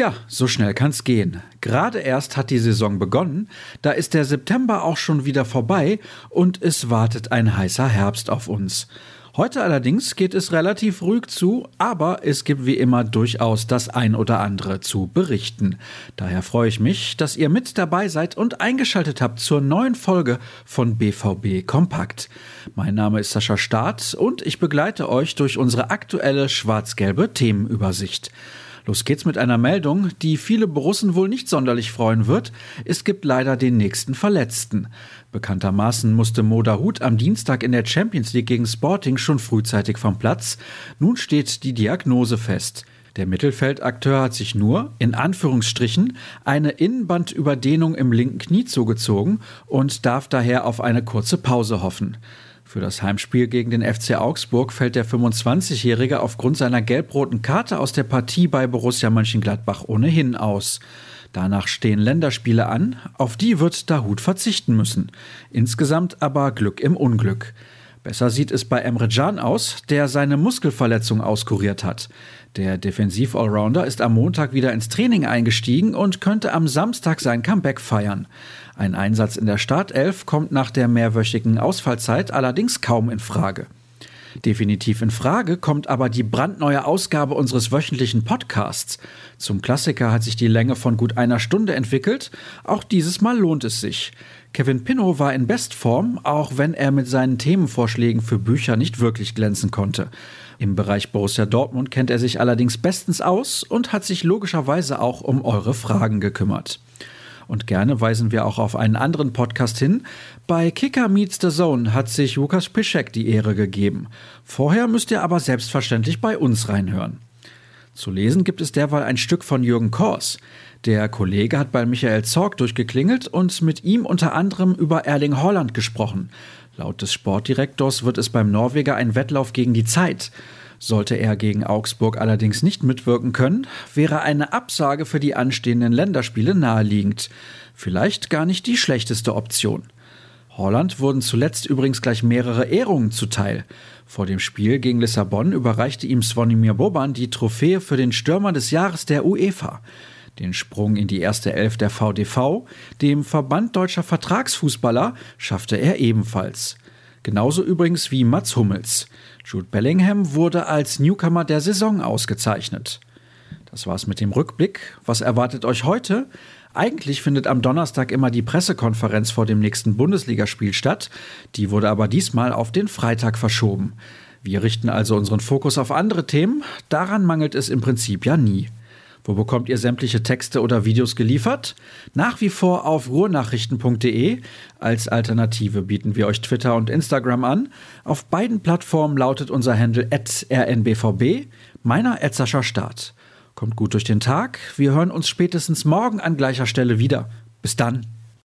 Tja, so schnell kann's gehen. Gerade erst hat die Saison begonnen, da ist der September auch schon wieder vorbei und es wartet ein heißer Herbst auf uns. Heute allerdings geht es relativ ruhig zu, aber es gibt wie immer durchaus das ein oder andere zu berichten. Daher freue ich mich, dass ihr mit dabei seid und eingeschaltet habt zur neuen Folge von BVB Kompakt. Mein Name ist Sascha Staat und ich begleite euch durch unsere aktuelle schwarz-gelbe Themenübersicht. Los geht's mit einer Meldung, die viele Borussen wohl nicht sonderlich freuen wird. Es gibt leider den nächsten Verletzten. Bekanntermaßen musste Moda Hut am Dienstag in der Champions League gegen Sporting schon frühzeitig vom Platz. Nun steht die Diagnose fest. Der Mittelfeldakteur hat sich nur, in Anführungsstrichen, eine Innenbandüberdehnung im linken Knie zugezogen und darf daher auf eine kurze Pause hoffen. Für das Heimspiel gegen den FC Augsburg fällt der 25-Jährige aufgrund seiner gelb-roten Karte aus der Partie bei Borussia Mönchengladbach ohnehin aus. Danach stehen Länderspiele an, auf die wird Dahut verzichten müssen. Insgesamt aber Glück im Unglück. Besser sieht es bei Emre Can aus, der seine Muskelverletzung auskuriert hat. Der Defensiv-Allrounder ist am Montag wieder ins Training eingestiegen und könnte am Samstag sein Comeback feiern. Ein Einsatz in der Startelf kommt nach der mehrwöchigen Ausfallzeit allerdings kaum in Frage. Definitiv in Frage kommt aber die brandneue Ausgabe unseres wöchentlichen Podcasts. Zum Klassiker hat sich die Länge von gut einer Stunde entwickelt. Auch dieses Mal lohnt es sich. Kevin Pinnow war in Bestform, auch wenn er mit seinen Themenvorschlägen für Bücher nicht wirklich glänzen konnte. Im Bereich Borussia Dortmund kennt er sich allerdings bestens aus und hat sich logischerweise auch um eure Fragen gekümmert. Und gerne weisen wir auch auf einen anderen Podcast hin. Bei Kicker Meets the Zone hat sich Lukas Piszek die Ehre gegeben. Vorher müsst ihr aber selbstverständlich bei uns reinhören. Zu lesen gibt es derweil ein Stück von Jürgen Kors. Der Kollege hat bei Michael Zorg durchgeklingelt und mit ihm unter anderem über Erling Holland gesprochen. Laut des Sportdirektors wird es beim Norweger ein Wettlauf gegen die Zeit. Sollte er gegen Augsburg allerdings nicht mitwirken können, wäre eine Absage für die anstehenden Länderspiele naheliegend. Vielleicht gar nicht die schlechteste Option. Holland wurden zuletzt übrigens gleich mehrere Ehrungen zuteil. Vor dem Spiel gegen Lissabon überreichte ihm Svonimir Boban die Trophäe für den Stürmer des Jahres der UEFA. Den Sprung in die erste Elf der VDV, dem Verband deutscher Vertragsfußballer, schaffte er ebenfalls. Genauso übrigens wie Mats Hummels. Jude Bellingham wurde als Newcomer der Saison ausgezeichnet. Das war's mit dem Rückblick. Was erwartet euch heute? Eigentlich findet am Donnerstag immer die Pressekonferenz vor dem nächsten Bundesligaspiel statt. Die wurde aber diesmal auf den Freitag verschoben. Wir richten also unseren Fokus auf andere Themen. Daran mangelt es im Prinzip ja nie. Wo bekommt ihr sämtliche Texte oder Videos geliefert? Nach wie vor auf ruhrnachrichten.de. Als Alternative bieten wir euch Twitter und Instagram an. Auf beiden Plattformen lautet unser Handle rnbvb, meiner Sascha Start. Kommt gut durch den Tag. Wir hören uns spätestens morgen an gleicher Stelle wieder. Bis dann.